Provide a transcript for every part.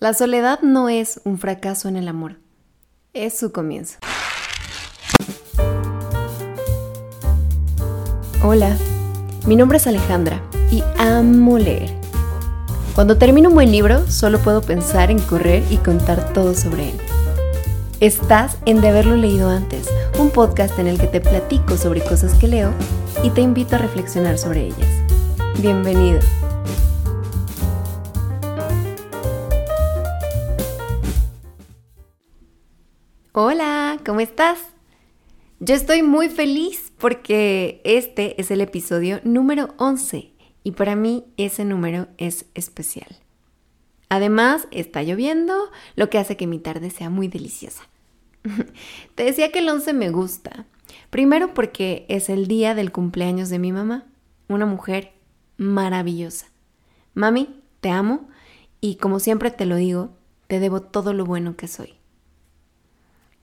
La soledad no es un fracaso en el amor, es su comienzo. Hola, mi nombre es Alejandra y amo leer. Cuando termino un buen libro, solo puedo pensar en correr y contar todo sobre él. Estás en De haberlo leído antes, un podcast en el que te platico sobre cosas que leo y te invito a reflexionar sobre ellas. Bienvenido. Hola, ¿cómo estás? Yo estoy muy feliz porque este es el episodio número 11 y para mí ese número es especial. Además, está lloviendo, lo que hace que mi tarde sea muy deliciosa. Te decía que el 11 me gusta. Primero porque es el día del cumpleaños de mi mamá, una mujer maravillosa. Mami, te amo y como siempre te lo digo, te debo todo lo bueno que soy.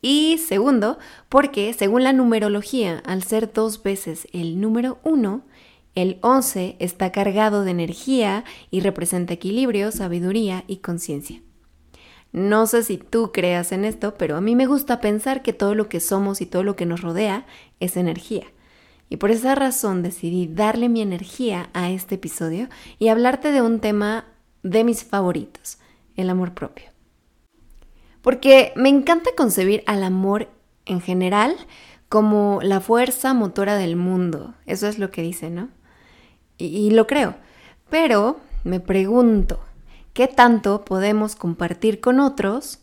Y segundo, porque según la numerología, al ser dos veces el número uno, el 11 está cargado de energía y representa equilibrio, sabiduría y conciencia. No sé si tú creas en esto, pero a mí me gusta pensar que todo lo que somos y todo lo que nos rodea es energía. Y por esa razón decidí darle mi energía a este episodio y hablarte de un tema de mis favoritos, el amor propio. Porque me encanta concebir al amor en general como la fuerza motora del mundo. Eso es lo que dice, ¿no? Y, lo creo. Pero me pregunto, ¿qué tanto podemos compartir con otros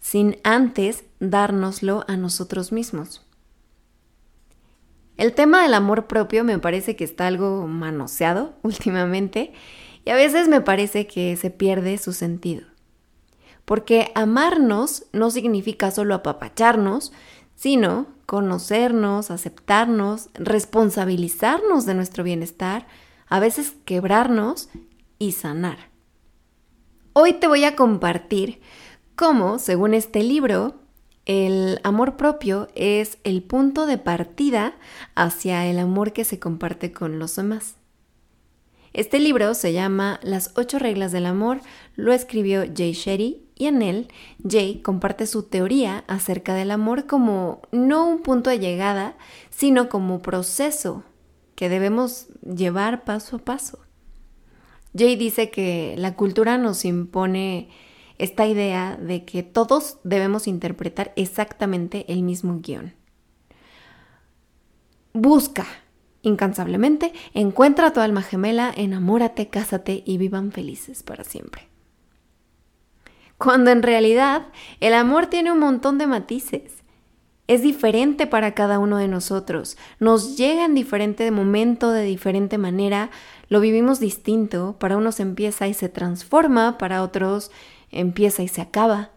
sin antes dárnoslo a nosotros mismos? El tema del amor propio me parece que está algo manoseado últimamente y a veces me parece que se pierde su sentido. Porque amarnos no significa solo apapacharnos, sino conocernos, aceptarnos, responsabilizarnos de nuestro bienestar, a veces quebrarnos y sanar. Hoy te voy a compartir cómo, según este libro, el amor propio es el punto de partida hacia el amor que se comparte con los demás. Este libro se llama Las ocho reglas del amor, lo escribió Jay Shetty y en él Jay comparte su teoría acerca del amor como no un punto de llegada, sino como proceso que debemos llevar paso a paso. Jay dice que la cultura nos impone esta idea de que todos debemos interpretar exactamente el mismo guion. Busca incansablemente, encuentra a tu alma gemela, enamórate, cásate y vivan felices para siempre cuando en realidad el amor tiene un montón de matices. Es diferente para cada uno de nosotros, nos llega en diferente momento, de diferente manera, lo vivimos distinto, para unos empieza y se transforma, para otros empieza y se acaba.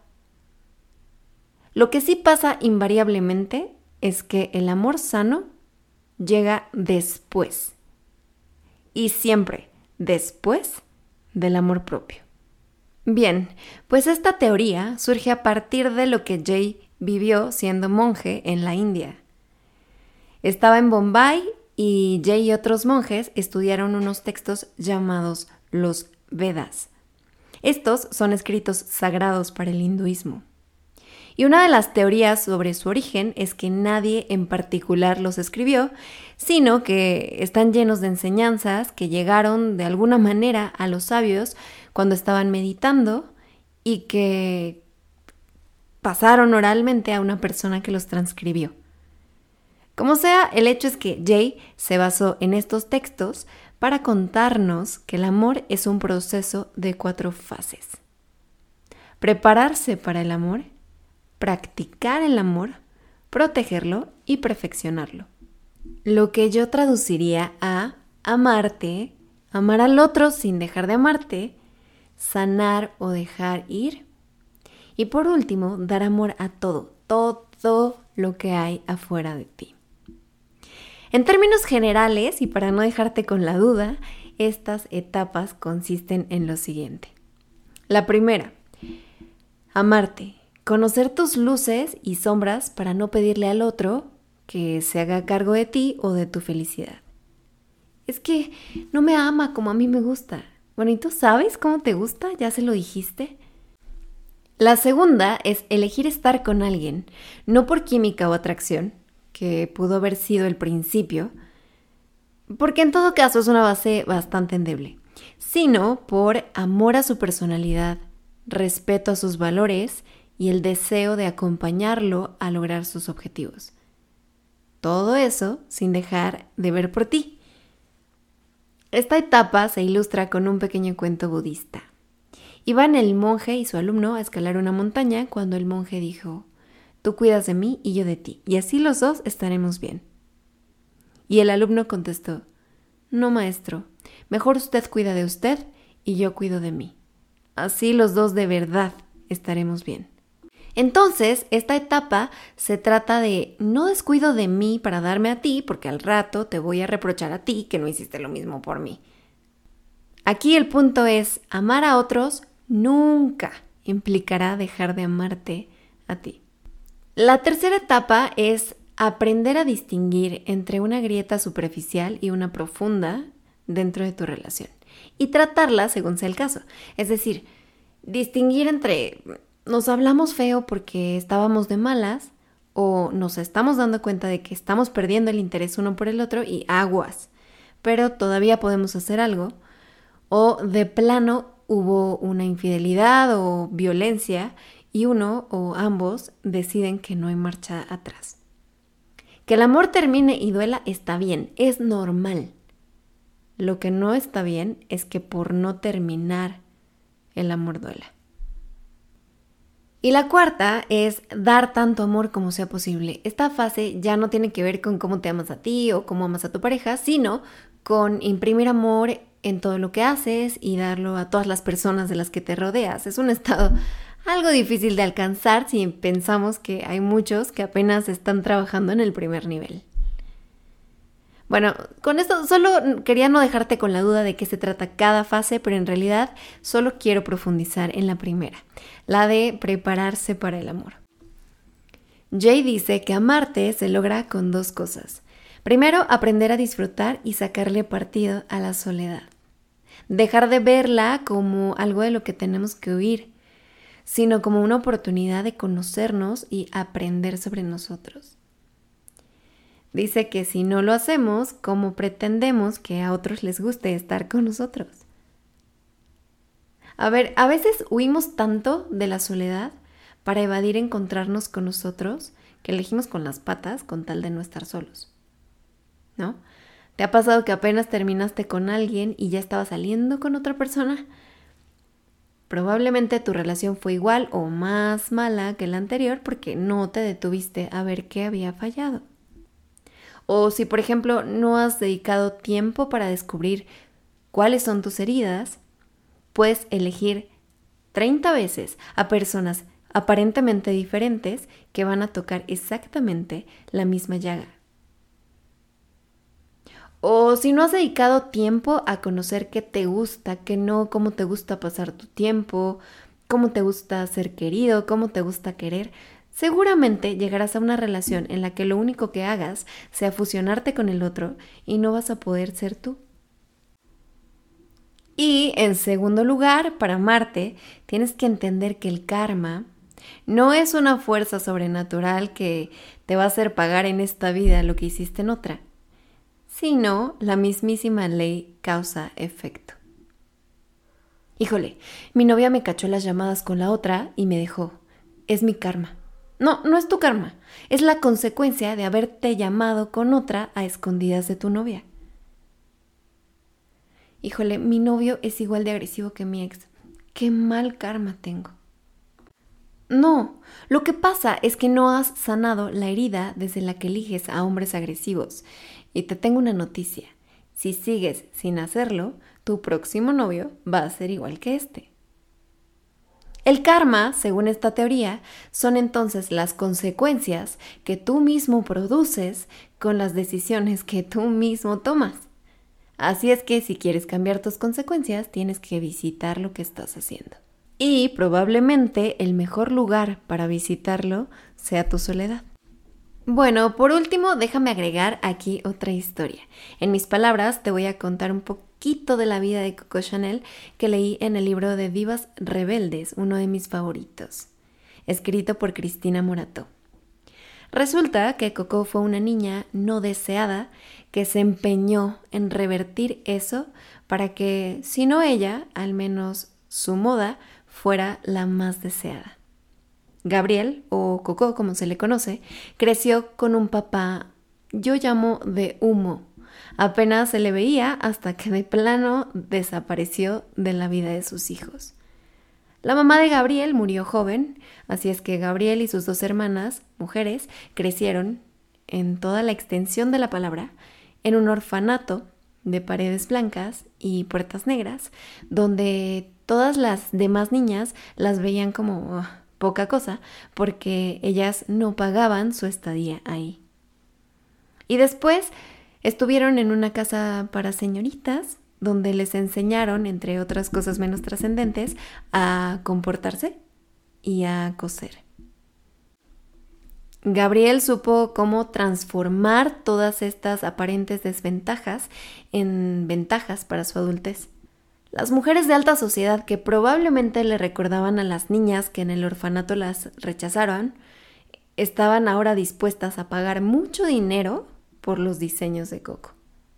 Lo que sí pasa invariablemente es que el amor sano llega después. Y siempre después del amor propio. Bien, pues esta teoría surge a partir de lo que Jay vivió siendo monje en la India. Estaba en Bombay y Jay y otros monjes estudiaron unos textos llamados los Vedas. Estos son escritos sagrados para el hinduismo. Y una de las teorías sobre su origen es que nadie en particular los escribió, sino que están llenos de enseñanzas que llegaron de alguna manera a los sabios cuando estaban meditando y que pasaron oralmente a una persona que los transcribió. Como sea, el hecho es que Jay se basó en estos textos para contarnos que el amor es un proceso de cuatro fases. Prepararse para el amor, practicar el amor, protegerlo y perfeccionarlo. Lo que yo traduciría a amarte, amar al otro sin dejar de amarte, sanar o dejar ir. Y por último, dar amor a todo, todo lo que hay afuera de ti. En términos generales, y para no dejarte con la duda, estas etapas consisten en lo siguiente. La primera, amarte, conocer tus luces y sombras para no pedirle al otro que se haga cargo de ti o de tu felicidad. Es que no me ama como a mí me gusta. Bueno, ¿y tú sabes cómo te gusta? ¿Ya se lo dijiste? La segunda es elegir estar con alguien, no por química o atracción, que pudo haber sido el principio, porque en todo caso es una base bastante endeble, sino por amor a su personalidad, respeto a sus valores y el deseo de acompañarlo a lograr sus objetivos. Todo eso sin dejar de ver por ti. Esta etapa se ilustra con un pequeño cuento budista. Iban el monje y su alumno a escalar una montaña cuando el monje dijo, Tú cuidas de mí y yo de ti, y así los dos estaremos bien. Y el alumno contestó, No, maestro, mejor usted cuida de usted y yo cuido de mí. Así los dos de verdad estaremos bien. Entonces, esta etapa se trata de no descuido de mí para darme a ti, porque al rato te voy a reprochar a ti que no hiciste lo mismo por mí. Aquí el punto es, amar a otros nunca implicará dejar de amarte a ti. La tercera etapa es aprender a distinguir entre una grieta superficial y una profunda dentro de tu relación y tratarla según sea el caso. Es decir, distinguir entre nos hablamos feo porque estábamos de malas o nos estamos dando cuenta de que estamos perdiendo el interés uno por el otro y aguas, pero todavía podemos hacer algo o de plano hubo una infidelidad o violencia y uno o ambos deciden que no hay marcha atrás. Que el amor termine y duela está bien, es normal. Lo que no está bien es que por no terminar el amor duela. Y la cuarta es dar tanto amor como sea posible. Esta fase ya no tiene que ver con cómo te amas a ti o cómo amas a tu pareja, sino con imprimir amor en todo lo que haces y darlo a todas las personas de las que te rodeas. Es un estado algo difícil de alcanzar si pensamos que hay muchos que apenas están trabajando en el primer nivel. Bueno, con esto solo quería no dejarte con la duda de qué se trata cada fase, pero en realidad solo quiero profundizar en la primera, la de prepararse para el amor. Jay dice que amarte se logra con dos cosas. Primero, aprender a disfrutar y sacarle partido a la soledad. Dejar de verla como algo de lo que tenemos que huir, sino como una oportunidad de conocernos y aprender sobre nosotros. Dice que si no lo hacemos, ¿cómo pretendemos que a otros les guste estar con nosotros? A ver, a veces huimos tanto de la soledad para evadir encontrarnos con nosotros que elegimos con las patas con tal de no estar solos. ¿No? ¿Te ha pasado que apenas terminaste con alguien y ya estaba saliendo con otra persona? Probablemente tu relación fue igual o más mala que la anterior porque no te detuviste a ver qué había fallado. O si, por ejemplo, no has dedicado tiempo para descubrir cuáles son tus heridas, puedes elegir 30 veces a personas aparentemente diferentes que van a tocar exactamente la misma llaga. O si no has dedicado tiempo a conocer qué te gusta, qué no, cómo te gusta pasar tu tiempo, cómo te gusta ser querido, cómo te gusta querer, seguramente llegarás a una relación en la que lo único que hagas sea fusionarte con el otro y no vas a poder ser tú. Y en segundo lugar, para amarte, tienes que entender que el karma no es una fuerza sobrenatural que te va a hacer pagar en esta vida lo que hiciste en otra sino la mismísima ley causa-efecto. Híjole, mi novia me cachó las llamadas con la otra y me dejó. Es mi karma. No, no es tu karma. Es la consecuencia de haberte llamado con otra a escondidas de tu novia. Híjole, mi novio es igual de agresivo que mi ex. Qué mal karma tengo. No, lo que pasa es que no has sanado la herida desde la que eliges a hombres agresivos y te tengo una noticia. Si sigues sin hacerlo, tu próximo novio va a ser igual que este. El karma, según esta teoría, son entonces las consecuencias que tú mismo produces con las decisiones que tú mismo tomas. Así es que si quieres cambiar tus consecuencias, tienes que visitar lo que estás haciendo. Y probablemente el mejor lugar para visitarlo sea tu soledad. Bueno, por último, déjame agregar aquí otra historia. En mis palabras, te voy a contar un poquito de la vida de Coco Chanel que leí en el libro de Divas Rebeldes, uno de mis favoritos, escrito por Cristina Morató. Resulta que Coco fue una niña no deseada que se empeñó en revertir eso para que, si no ella, al menos su moda fuera la más deseada. Gabriel, o Coco como se le conoce, creció con un papá, yo llamo de humo. Apenas se le veía hasta que de plano desapareció de la vida de sus hijos. La mamá de Gabriel murió joven, así es que Gabriel y sus dos hermanas, mujeres, crecieron, en toda la extensión de la palabra, en un orfanato de paredes blancas y puertas negras, donde todas las demás niñas las veían como ah, poca cosa porque ellas no pagaban su estadía ahí. Y después estuvieron en una casa para señoritas donde les enseñaron, entre otras cosas menos trascendentes, a comportarse y a coser. Gabriel supo cómo transformar todas estas aparentes desventajas en ventajas para su adultez. Las mujeres de alta sociedad que probablemente le recordaban a las niñas que en el orfanato las rechazaron, estaban ahora dispuestas a pagar mucho dinero por los diseños de Coco.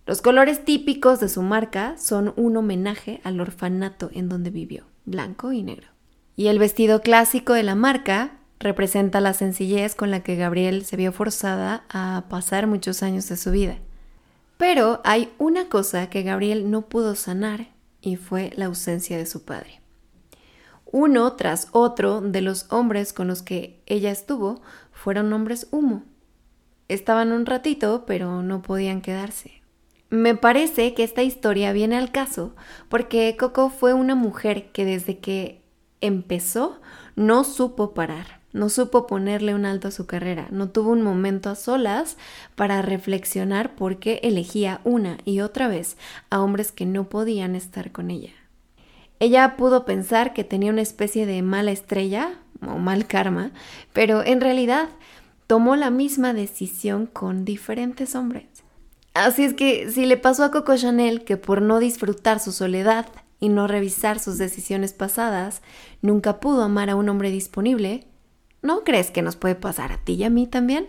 Los colores típicos de su marca son un homenaje al orfanato en donde vivió, blanco y negro. Y el vestido clásico de la marca representa la sencillez con la que Gabriel se vio forzada a pasar muchos años de su vida. Pero hay una cosa que Gabriel no pudo sanar y fue la ausencia de su padre. Uno tras otro de los hombres con los que ella estuvo fueron hombres humo. Estaban un ratito, pero no podían quedarse. Me parece que esta historia viene al caso porque Coco fue una mujer que desde que empezó no supo parar, no supo ponerle un alto a su carrera, no tuvo un momento a solas para reflexionar por qué elegía una y otra vez a hombres que no podían estar con ella. Ella pudo pensar que tenía una especie de mala estrella o mal karma, pero en realidad tomó la misma decisión con diferentes hombres. Así es que si le pasó a Coco Chanel que por no disfrutar su soledad y no revisar sus decisiones pasadas, nunca pudo amar a un hombre disponible, ¿no crees que nos puede pasar a ti y a mí también?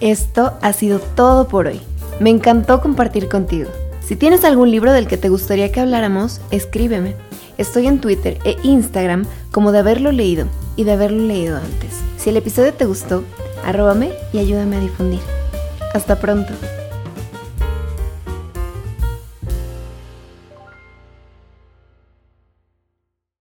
Esto ha sido todo por hoy. Me encantó compartir contigo. Si tienes algún libro del que te gustaría que habláramos, escríbeme. Estoy en Twitter e Instagram como de haberlo leído y de haberlo leído antes. Si el episodio te gustó, arróbame y ayúdame a difundir. Hasta pronto.